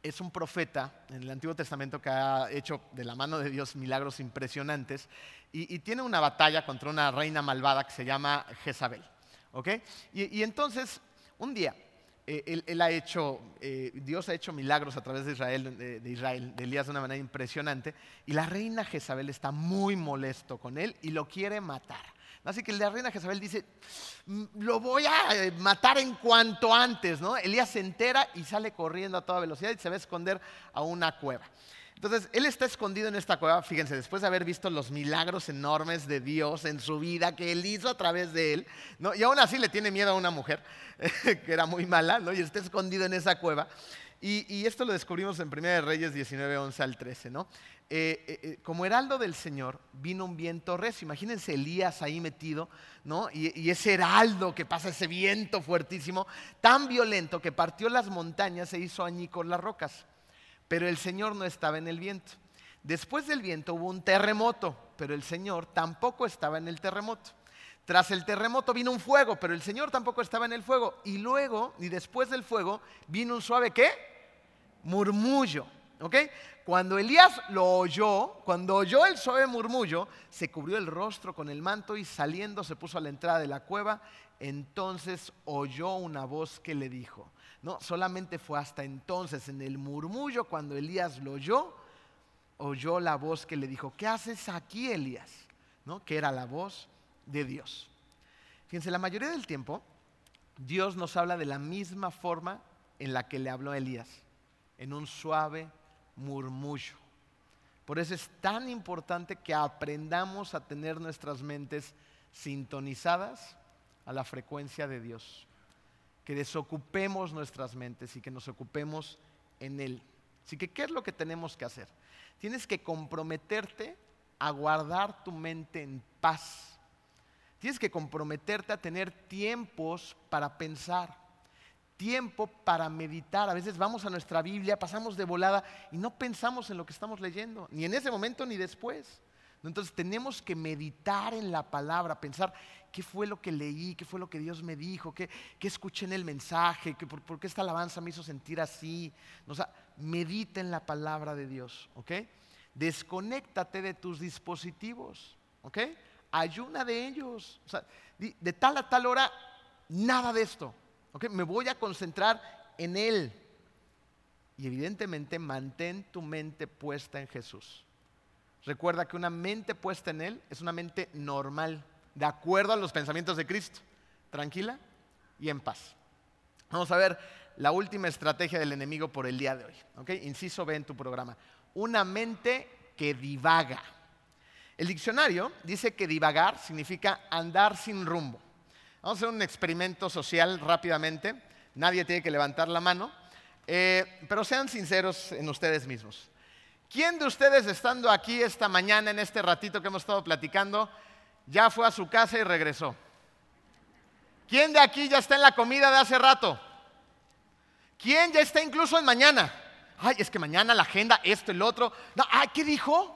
es un profeta en el Antiguo Testamento que ha hecho de la mano de Dios milagros impresionantes y, tiene una batalla contra una reina malvada que se llama Jezabel. ¿okay? y entonces, un día, eh, él, ha hecho, eh, Dios ha hecho milagros a través de Israel, de, Israel, de Elías de una manera impresionante, y la reina Jezabel está muy molesto con él y lo quiere matar. Así que la reina Jezabel dice, mm, lo voy a eh, matar en cuanto antes, ¿no? Elías se entera y sale corriendo a toda velocidad y se va a esconder a una cueva. Entonces, él está escondido en esta cueva, fíjense, después de haber visto los milagros enormes de Dios en su vida que él hizo a través de él, ¿no? y aún así le tiene miedo a una mujer que era muy mala, ¿no? y está escondido en esa cueva. Y, esto lo descubrimos en 1 Reyes 19, 11 al 13. ¿no? Eh, eh, eh, como heraldo del Señor vino un viento recio. Imagínense Elías ahí metido, ¿no? Y, y, ese heraldo que pasa, ese viento fuertísimo, tan violento que partió las montañas e hizo añicos las rocas. Pero el Señor no estaba en el viento. Después del viento hubo un terremoto, pero el Señor tampoco estaba en el terremoto. Tras el terremoto vino un fuego, pero el Señor tampoco estaba en el fuego. Y luego, y después del fuego, vino un suave ¿qué? Murmullo. ¿Ok? Cuando Elías lo oyó, cuando oyó el suave murmullo, se cubrió el rostro con el manto y saliendo se puso a la entrada de la cueva. Entonces oyó una voz que le dijo, no, solamente fue hasta entonces en el murmullo cuando Elías lo oyó, oyó la voz que le dijo, ¿qué haces aquí, Elías? ¿No? Que era la voz de Dios. Fíjense, la mayoría del tiempo Dios nos habla de la misma forma en la que le habló a Elías, en un suave murmullo. Por eso es tan importante que aprendamos a tener nuestras mentes sintonizadas a la frecuencia de Dios. Que desocupemos nuestras mentes y que nos ocupemos en Él. Así que, ¿qué es lo que tenemos que hacer? Tienes que comprometerte a guardar tu mente en paz Tienes que comprometerte a tener tiempos para pensar, tiempo para meditar. A veces vamos a nuestra Biblia, pasamos de volada y no pensamos en lo que estamos leyendo, ni en ese momento ni después. Entonces tenemos que meditar en la palabra, pensar qué fue lo que leí, qué fue lo que Dios me dijo, qué, escuché en el mensaje, por, qué esta alabanza me hizo sentir así. O medita en la palabra de Dios, ¿ok? Desconéctate de tus dispositivos, ¿ok? ayuna de ellos. De tal a tal hora, nada de esto. Me voy a concentrar en Él. Y evidentemente mantén tu mente puesta en Jesús. Recuerda que una mente puesta en Él es una mente normal, de acuerdo a los pensamientos de Cristo, tranquila y en paz. Vamos a ver la última estrategia del enemigo por el día de hoy. Inciso B en tu programa. Una mente que divaga. El diccionario dice que divagar significa andar sin rumbo. Vamos a hacer un experimento social rápidamente. Nadie tiene que levantar la mano, eh, pero sean sinceros en ustedes mismos. ¿Quién de ustedes estando aquí esta mañana, en este ratito que hemos estado platicando, ya fue a su casa y regresó? ¿Quién de aquí ya está en la comida de hace rato? ¿Quién ya está incluso en mañana? Ay, es que mañana la agenda, esto, el otro. No, ay, ¿qué dijo?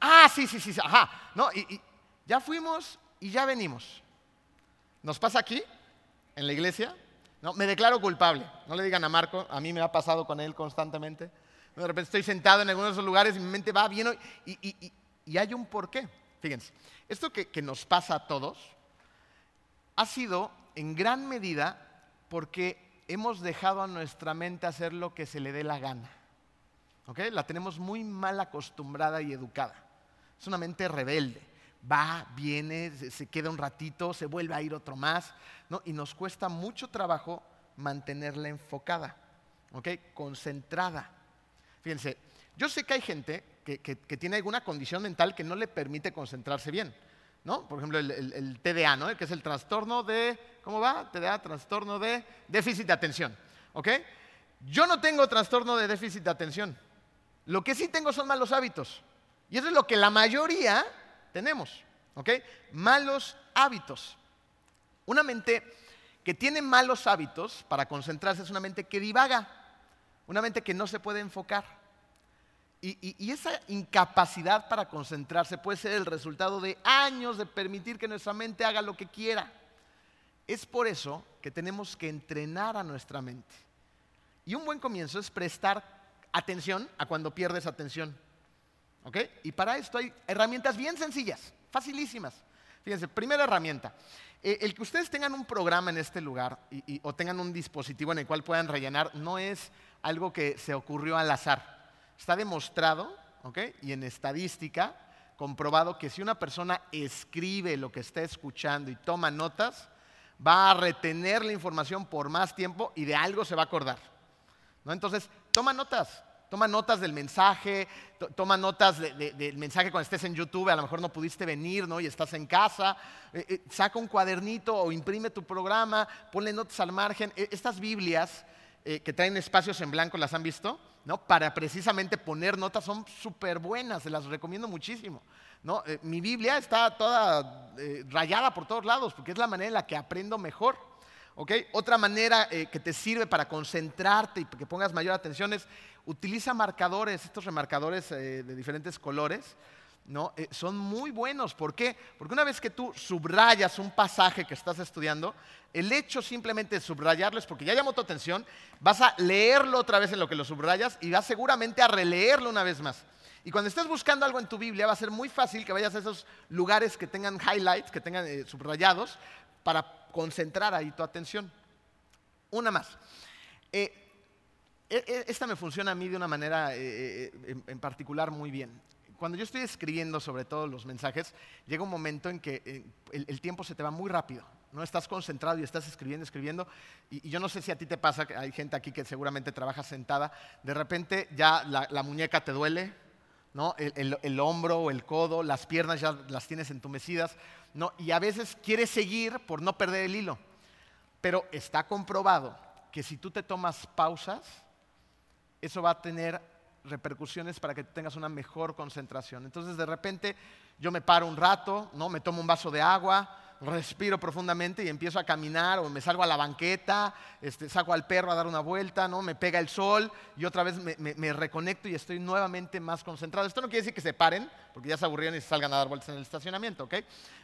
Ah, sí, sí, sí, ajá. No, y, ya fuimos y ya venimos. ¿Nos pasa aquí, en la iglesia? No, me declaro culpable. No le digan a Marco, a mí me ha pasado con él constantemente. De repente estoy sentado en algunos lugares y mi mente va bien y, y, hay un porqué. Fíjense, esto que, que nos pasa a todos ha sido en gran medida porque hemos dejado a nuestra mente hacer lo que se le dé la gana. La tenemos muy mal acostumbrada y educada. Es una mente rebelde. Va, viene, se queda un ratito, se vuelve a ir otro más, Y nos cuesta mucho trabajo mantenerla enfocada, Concentrada. Fíjense, yo sé que hay gente que, tiene alguna condición mental que no le permite concentrarse bien. ¿no? Por ejemplo, el, TDA, ¿no? que es el trastorno de, ¿cómo va? TDA, trastorno de déficit de atención. ¿ok? Yo no tengo trastorno de déficit de atención. Lo que sí tengo son malos hábitos. Y eso es lo que la mayoría tenemos. ¿Ok? Malos hábitos. Una mente que tiene malos hábitos para concentrarse es una mente que divaga. Una mente que no se puede enfocar. Y, esa incapacidad para concentrarse puede ser el resultado de años de permitir que nuestra mente haga lo que quiera. Es por eso que tenemos que entrenar a nuestra mente. Y un buen comienzo es prestar atención a cuando pierdes atención. ¿Ok? Y para esto hay herramientas bien sencillas, facilísimas. Fíjense, primera herramienta. Eh, el que ustedes tengan un programa en este lugar o tengan un dispositivo en el cual puedan rellenar no es algo que se ocurrió al azar. Está demostrado. Y en estadística, comprobado que si una persona escribe lo que está escuchando y toma notas, va a retener la información por más tiempo y de algo se va a acordar. ¿no? Entonces, toma notas. Toma notas del mensaje, toma notas del mensaje cuando estés en YouTube, a lo mejor no pudiste venir, ¿no? Y estás en casa. Eh, eh, saca un cuadernito o imprime tu programa, ponle notas al margen. E, estas Biblias eh, que traen espacios en blanco, ¿las han visto? ¿No? Para precisamente poner notas son súper buenas, se las recomiendo muchísimo. ¿no? mi Biblia está toda rayada por todos lados porque es la manera en la que aprendo mejor. Otra manera que te sirve para concentrarte y que pongas mayor atención es utiliza marcadores, estos remarcadores eh, de diferentes colores, ¿no? Eh, son muy buenos. ¿Por qué? Porque una vez que tú subrayas un pasaje que estás estudiando, el hecho simplemente de subrayarlo es porque ya llamó tu atención, vas a leerlo otra vez en lo que lo subrayas y vas seguramente a releerlo una vez más. Y cuando estés buscando algo en tu Biblia, va a ser muy fácil que vayas a esos lugares que tengan highlights, que tengan eh, subrayados, para concentrar ahí tu atención. Una más. E, e, esta me funciona a mí de una manera eh, eh, en particular muy bien. Cuando yo estoy escribiendo sobre todos los mensajes, llega un momento en que eh, el, tiempo se te va muy rápido. No estás concentrado y estás escribiendo, escribiendo. Y, yo no sé si a ti te pasa, hay gente aquí que seguramente trabaja sentada, de repente ya la, muñeca te duele, ¿no? El, hombro o el codo, las piernas ya las tienes entumecidas, ¿no? Y a veces quieres seguir por no perder el hilo. Pero está comprobado que si tú te tomas pausas, eso va a tener repercusiones para que tengas una mejor concentración. Entonces de repente yo me paro un rato, ¿no? me tomo un vaso de agua, respiro profundamente y empiezo a caminar o me salgo a la banqueta, este, saco al perro a dar una vuelta, ¿no? me pega el sol y otra vez me, reconecto y estoy nuevamente más concentrado. Esto no quiere decir que se paren, porque ya se aburrieron y se salgan a dar vueltas en el estacionamiento, ¿ok?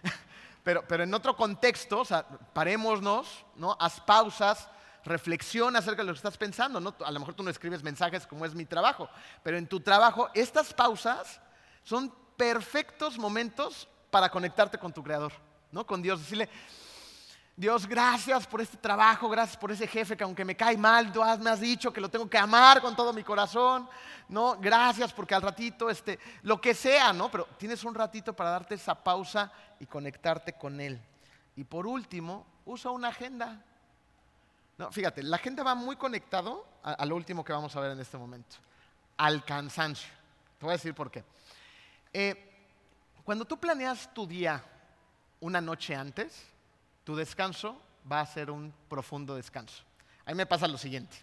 pero, pero en otro contexto, parémonos, ¿no? haz pausas, reflexiona acerca de lo que estás pensando. ¿no? A lo mejor tú no escribes mensajes como es mi trabajo, pero en tu trabajo estas pausas son perfectos momentos para conectarte con tu creador, ¿no? con Dios. Decirle, Dios, gracias por este trabajo, gracias por ese jefe que aunque me cae mal, tú me has dicho que lo tengo que amar con todo mi corazón, ¿no? Gracias porque al ratito, este, lo que sea, ¿no? Pero tienes un ratito para darte esa pausa y conectarte con Él. Y por último, usa una agenda. No, fíjate, la gente va muy conectado a, lo último que vamos a ver en este momento, al cansancio. Te voy a decir por qué. Eh, cuando tú planeas tu día una noche antes, tu descanso va a ser un profundo descanso. A mí me pasa lo siguiente.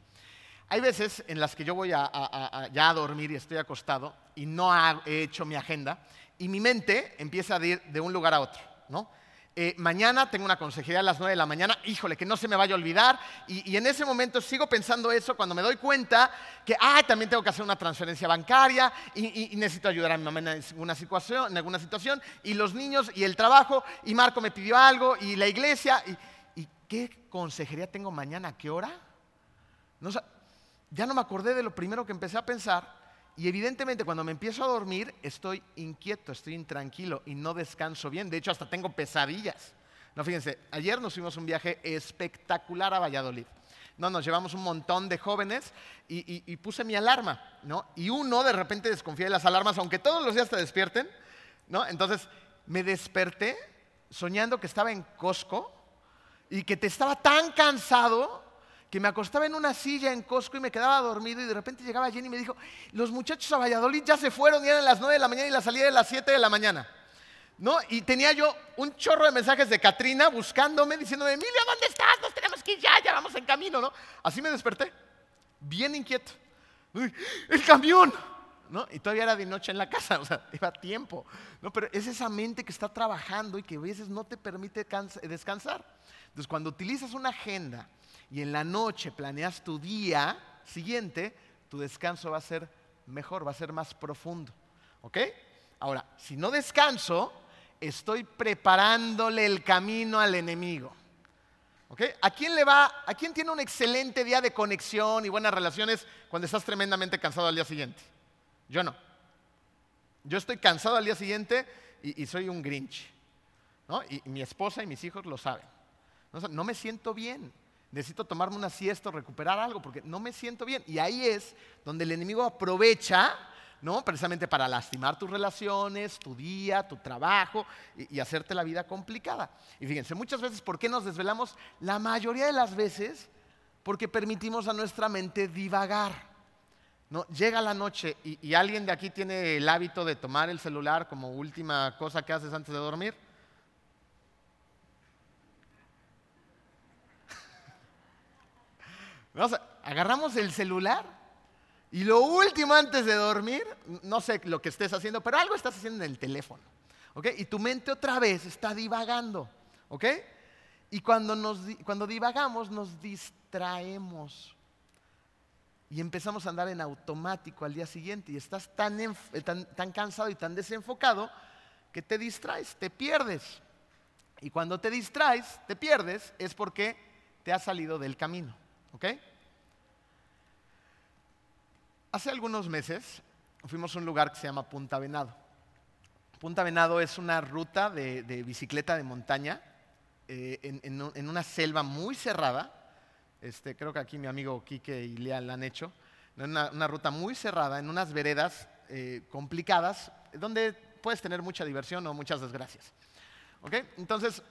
Hay veces en las que yo voy ya a dormir y estoy acostado y no he hecho mi agenda y mi mente empieza a ir de un lugar a otro, ¿no? Eh, mañana tengo una consejería a las 9 de la mañana, híjole, que no se me vaya a olvidar. Y, en ese momento sigo pensando eso cuando me doy cuenta que, ah, también tengo que hacer una transferencia bancaria y, necesito ayudar a mi mamá en alguna, situación, en alguna situación, y los niños y el trabajo, y Marco me pidió algo, y la iglesia, y, ¿qué consejería tengo mañana? ¿A qué hora? ya no me acordé de lo primero que empecé a pensar y evidentemente cuando me empiezo a dormir estoy inquieto, estoy intranquilo y no descanso bien. De hecho, hasta tengo pesadillas. No, fíjense, ayer nos fuimos un viaje espectacular a Valladolid. No, nos llevamos un montón de jóvenes y, puse mi alarma, ¿no? Y uno de repente desconfía de las alarmas, aunque todos los días te despierten, ¿no? Entonces me desperté soñando que estaba en Costco y que te estaba tan cansado que me acostaba en una silla en Costco y me quedaba dormido y de repente llegaba Jenny y me dijo, los muchachos a Valladolid ya se fueron y eran las 9 de la mañana y la salida de las 7 de la mañana. ¿No? Y tenía yo un chorro de mensajes de Katrina buscándome, diciéndome, Emilia, ¿dónde estás? Nos tenemos que ir ya, ya vamos en camino, ¿no? Así me desperté, bien inquieto. ¡El camión! ¿No? Y todavía era de noche en la casa, o sea, iba tiempo. ¿no? Pero es esa mente que está trabajando y que a veces no te permite descansar. Entonces, cuando utilizas una agenda y en la noche planeas tu día siguiente, tu descanso va a ser mejor, va a ser más profundo. ¿Ok? Ahora, si no descanso, estoy preparándole el camino al enemigo. ¿Ok? ¿A quién le va, a quién tiene un excelente día de conexión y buenas relaciones cuando estás tremendamente cansado al día siguiente? Yo no. Yo estoy cansado al día siguiente y, soy un grinch. ¿no? Y, mi esposa y mis hijos lo saben. no me siento bien necesito tomarme una siesta, recuperar algo, porque no me siento bien. Y ahí es donde el enemigo aprovecha, ¿no? Precisamente para lastimar tus relaciones, tu día, tu trabajo y, hacerte la vida complicada. Y fíjense, muchas veces, ¿por qué nos desvelamos? La mayoría de las veces, porque permitimos a nuestra mente divagar. No, llega la noche y, alguien de aquí tiene el hábito de tomar el celular como última cosa que haces antes de dormir. No, o sea, agarramos el celular y lo último antes de dormir, no sé lo que estés haciendo, pero algo estás haciendo en el teléfono. ¿ok? Y tu mente otra vez está divagando. ¿ok? Y cuando, nos, cuando divagamos nos distraemos. Y empezamos a andar en automático al día siguiente y estás tan, eh, tan, tan cansado y tan desenfocado que te distraes, te pierdes. Y cuando te distraes, te pierdes, es porque te has salido del camino. ¿Ok? Hace algunos meses fuimos a un lugar que se llama Punta Venado. Punta Venado es una ruta de, de bicicleta de montaña eh, en, en una selva muy cerrada. Este, creo que aquí mi amigo Quique y Lea la han hecho. Una, ruta muy cerrada, en unas veredas eh, complicadas, donde puedes tener mucha diversión o muchas desgracias. ¿Ok? Entonces,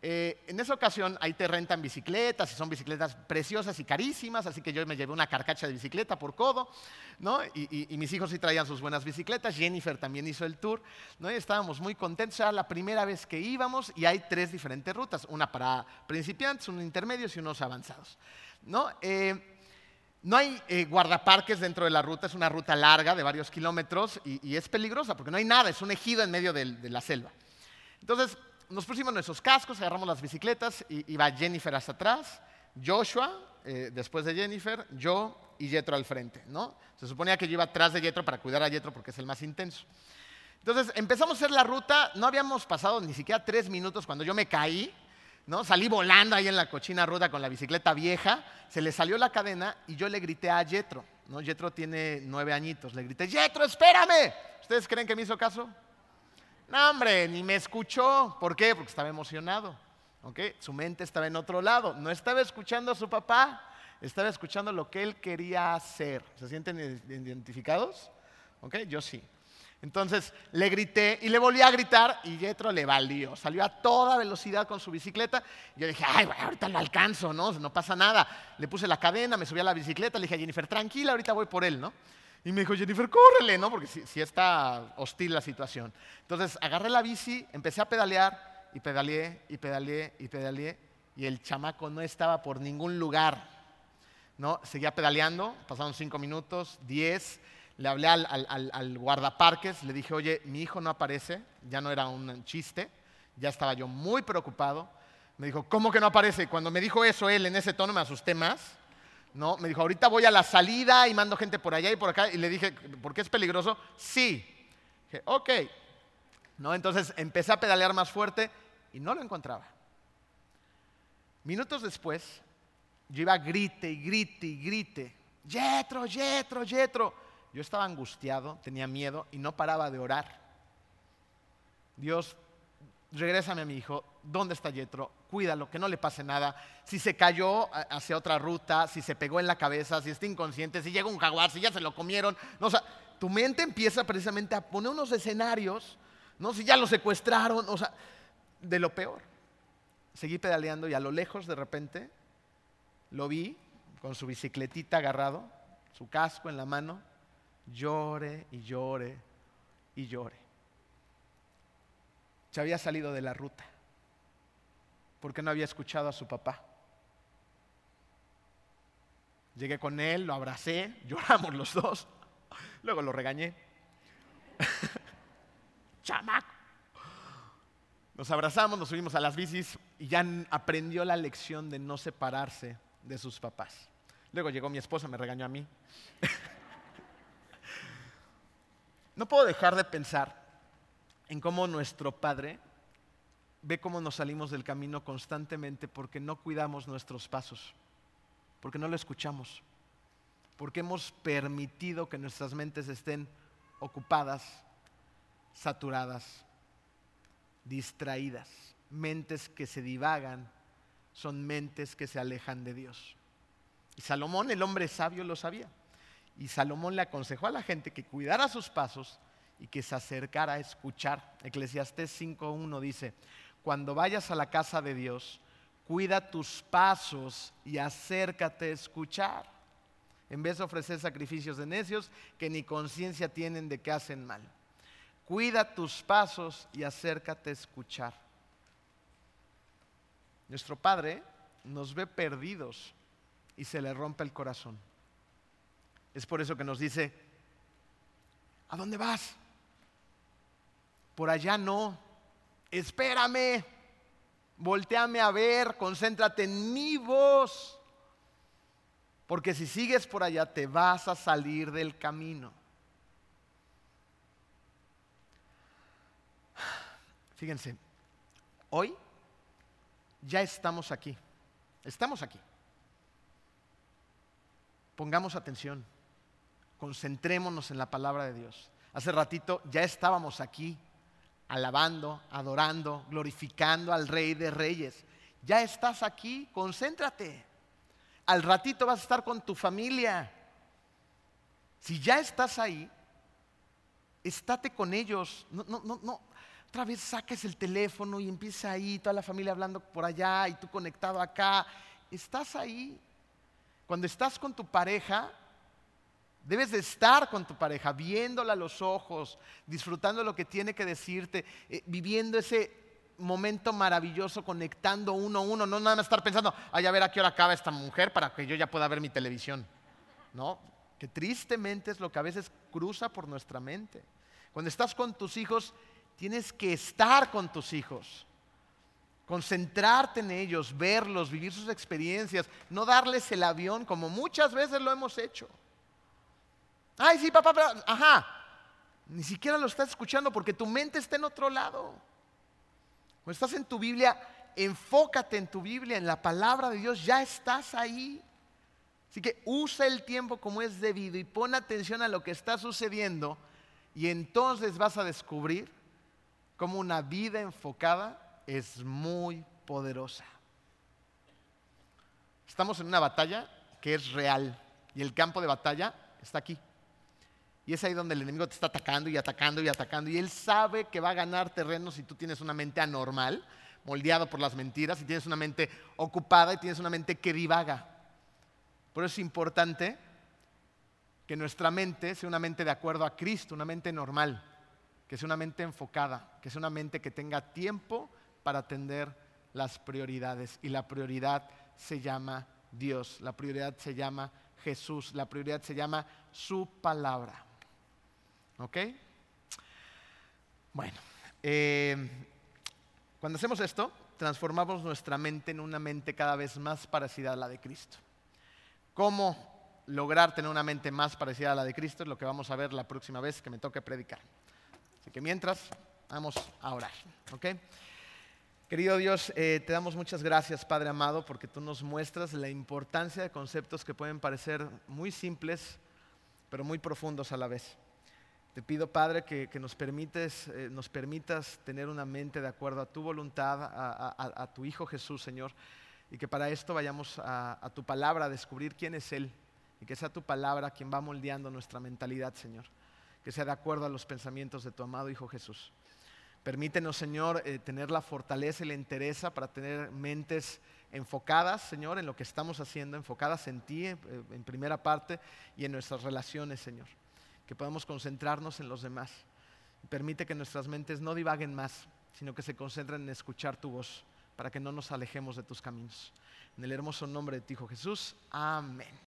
eh, en esa ocasión ahí te rentan bicicletas y son bicicletas preciosas y carísimas, así que yo me llevé una carcacha de bicicleta por codo, ¿no? Y, mis hijos sí traían sus buenas bicicletas, Jennifer también hizo el tour, ¿no? Y estábamos muy contentos, era la primera vez que íbamos y hay tres diferentes rutas, una para principiantes, unos intermedios y unos avanzados, ¿no? Eh, no hay eh, guardaparques dentro de la ruta, es una ruta larga de varios kilómetros y, es peligrosa porque no hay nada, es un ejido en medio del- de la selva. Entonces nos pusimos nuestros cascos, agarramos las bicicletas y iba Jennifer hasta atrás, Joshua eh, después de Jennifer, yo y Jetro al frente, ¿no? Se suponía que yo iba atrás de Jetro para cuidar a Jetro porque es el más intenso. Entonces empezamos a hacer la ruta, no habíamos pasado ni siquiera tres minutos cuando yo me caí, ¿no? Salí volando ahí en la cochina ruta con la bicicleta vieja, se le salió la cadena y yo le grité a Jetro, ¿no? Jetro tiene nueve añitos, le grité, Jetro, espérame. ¿Ustedes creen que me hizo caso? No, hombre, ni me escuchó. ¿Por qué? Porque estaba emocionado. ¿ok? Su mente estaba en otro lado. No estaba escuchando a su papá, estaba escuchando lo que él quería hacer. ¿Se sienten identificados? ¿Ok? Yo sí. Entonces le grité y le volví a gritar y Jetro le valió. Salió a toda velocidad con su bicicleta. Yo dije, ay, bueno, ahorita lo alcanzo, ¿no? No pasa nada. Le puse la cadena, me subí a la bicicleta, le dije a Jennifer, tranquila, ahorita voy por él, ¿no? Y me dijo, Jennifer, córrele, ¿no? Porque sí, está hostil la situación. Entonces agarré la bici, empecé a pedalear y pedaleé y pedaleé y pedaleé y el chamaco no estaba por ningún lugar. ¿no? Seguía pedaleando, pasaron cinco minutos, diez. Le hablé al, al- al- guardaparques, le dije, oye, mi hijo no aparece, ya no era un chiste, ya estaba yo muy preocupado. Me dijo, ¿cómo que no aparece? Cuando me dijo eso él en ese tono me asusté más. ¿No? Me dijo, ahorita voy a la salida y mando gente por allá y por acá. Y le dije, ¿por qué es peligroso? Sí. Dije, ok. ¿No? Entonces empecé a pedalear más fuerte y no lo encontraba. Minutos después, yo iba grite y grite y grite. Yetro, Yetro, Yetro. Yo estaba angustiado, tenía miedo y no paraba de orar. Dios, regrésame a mi hijo. ¿Dónde está Yetro? Cuídalo, que no le pase nada. Si se cayó hacia otra ruta, si se pegó en la cabeza, si está inconsciente, si llega un jaguar, si ya se lo comieron. Tu mente empieza precisamente a poner unos escenarios, ¿no? Si ya lo secuestraron, o sea, de lo peor. Seguí pedaleando y a lo lejos de repente lo vi con su bicicletita agarrado, su casco en la mano, llore y llore y llore. Se había salido de la ruta porque no había escuchado a su papá. Llegué con él, lo abracé, lloramos los dos, luego lo regañé. Chamaco. Nos abrazamos, nos subimos a las bicis y ya aprendió la lección de no separarse de sus papás. Luego llegó mi esposa, me regañó a mí. No puedo dejar de pensar en cómo nuestro Padre ve cómo nos salimos del camino constantemente porque no cuidamos nuestros pasos, porque no lo escuchamos, porque hemos permitido que nuestras mentes estén ocupadas, saturadas, distraídas. Mentes que se divagan son mentes que se alejan de Dios. Y Salomón, el hombre sabio, lo sabía. Y Salomón le aconsejó a la gente que cuidara sus pasos y que se acercara a escuchar. Eclesiastés 5.1 dice, cuando vayas a la casa de Dios, cuida tus pasos y acércate a escuchar. en vez de ofrecer sacrificios de necios que ni conciencia tienen de que hacen mal. Cuida tus pasos y acércate a escuchar. Nuestro Padre nos ve perdidos y se le rompe el corazón. Es por eso que nos dice, ¿a dónde vas? Por allá no, espérame, volteame a ver, concéntrate en mi voz, porque si sigues por allá te vas a salir del camino. Fíjense, hoy ya estamos aquí, estamos aquí. Pongamos atención, concentrémonos en la palabra de Dios. Hace ratito ya estábamos aquí, alabando, adorando, glorificando al Rey de Reyes. Ya estás aquí, concéntrate. Al ratito vas a estar con tu familia. Si ya estás ahí, estate con ellos. No, no, no, no. Otra vez saques el teléfono y empieza ahí, toda la familia hablando por allá y tú conectado acá. Estás ahí. Cuando estás con tu pareja, debes de estar con tu pareja, viéndola a los ojos, disfrutando lo que tiene que decirte, eh, viviendo ese momento maravilloso, conectando uno a uno, no nada más estar pensando, ay, a ver a qué hora acaba esta mujer para que yo ya pueda ver mi televisión. No, que tristemente es lo que a veces cruza por nuestra mente. Cuando estás con tus hijos, tienes que estar con tus hijos, concentrarte en ellos, verlos, vivir sus experiencias, no darles el avión como muchas veces lo hemos hecho. Ay, sí, papá, pero, ajá, ni siquiera lo estás escuchando porque tu mente está en otro lado. Cuando estás en tu Biblia, enfócate en tu Biblia, en la palabra de Dios, ya estás ahí. Así que usa el tiempo como es debido y pon atención a lo que está sucediendo y entonces vas a descubrir como una vida enfocada es muy poderosa. Estamos en una batalla que es real y el campo de batalla está aquí. Y es ahí donde el enemigo te está atacando y atacando y atacando. Y él sabe que va a ganar terreno si tú tienes una mente anormal, moldeado por las mentiras, si tienes una mente ocupada y tienes una mente que divaga. Por eso es importante que nuestra mente sea una mente de acuerdo a Cristo, una mente normal que sea una mente enfocada, que sea una mente que tenga tiempo para atender las prioridades. Y la prioridad se llama Dios, la prioridad se llama Jesús, la prioridad se llama su palabra. ¿Ok? Bueno, eh, cuando hacemos esto, transformamos nuestra mente en una mente cada vez más parecida a la de Cristo. ¿Cómo lograr tener una mente más parecida a la de Cristo? Es lo que vamos a ver la próxima vez que me toque predicar que mientras, vamos a orar. ¿ok? Querido Dios, eh, te damos muchas gracias, Padre amado, porque tú nos muestras la importancia de conceptos que pueden parecer muy simples, pero muy profundos a la vez. Te pido, Padre, que, nos, permites, eh, nos permitas tener una mente de acuerdo a tu voluntad, a, tu Hijo Jesús, Señor, y que para esto vayamos a tu palabra a descubrir quién es Él, y que sea tu palabra quien va moldeando nuestra mentalidad, Señor que sea de acuerdo a los pensamientos de tu amado Hijo Jesús. Permítenos, Señor, eh, tener la fortaleza y la interés para tener mentes enfocadas, Señor, en lo que estamos haciendo, enfocadas en ti eh, en primera parte y en nuestras relaciones, Señor. Que podamos concentrarnos en los demás. Permite que nuestras mentes no divaguen más, sino que se concentren en escuchar tu voz, para que no nos alejemos de tus caminos. En el hermoso nombre de ti, Hijo Jesús. Amén.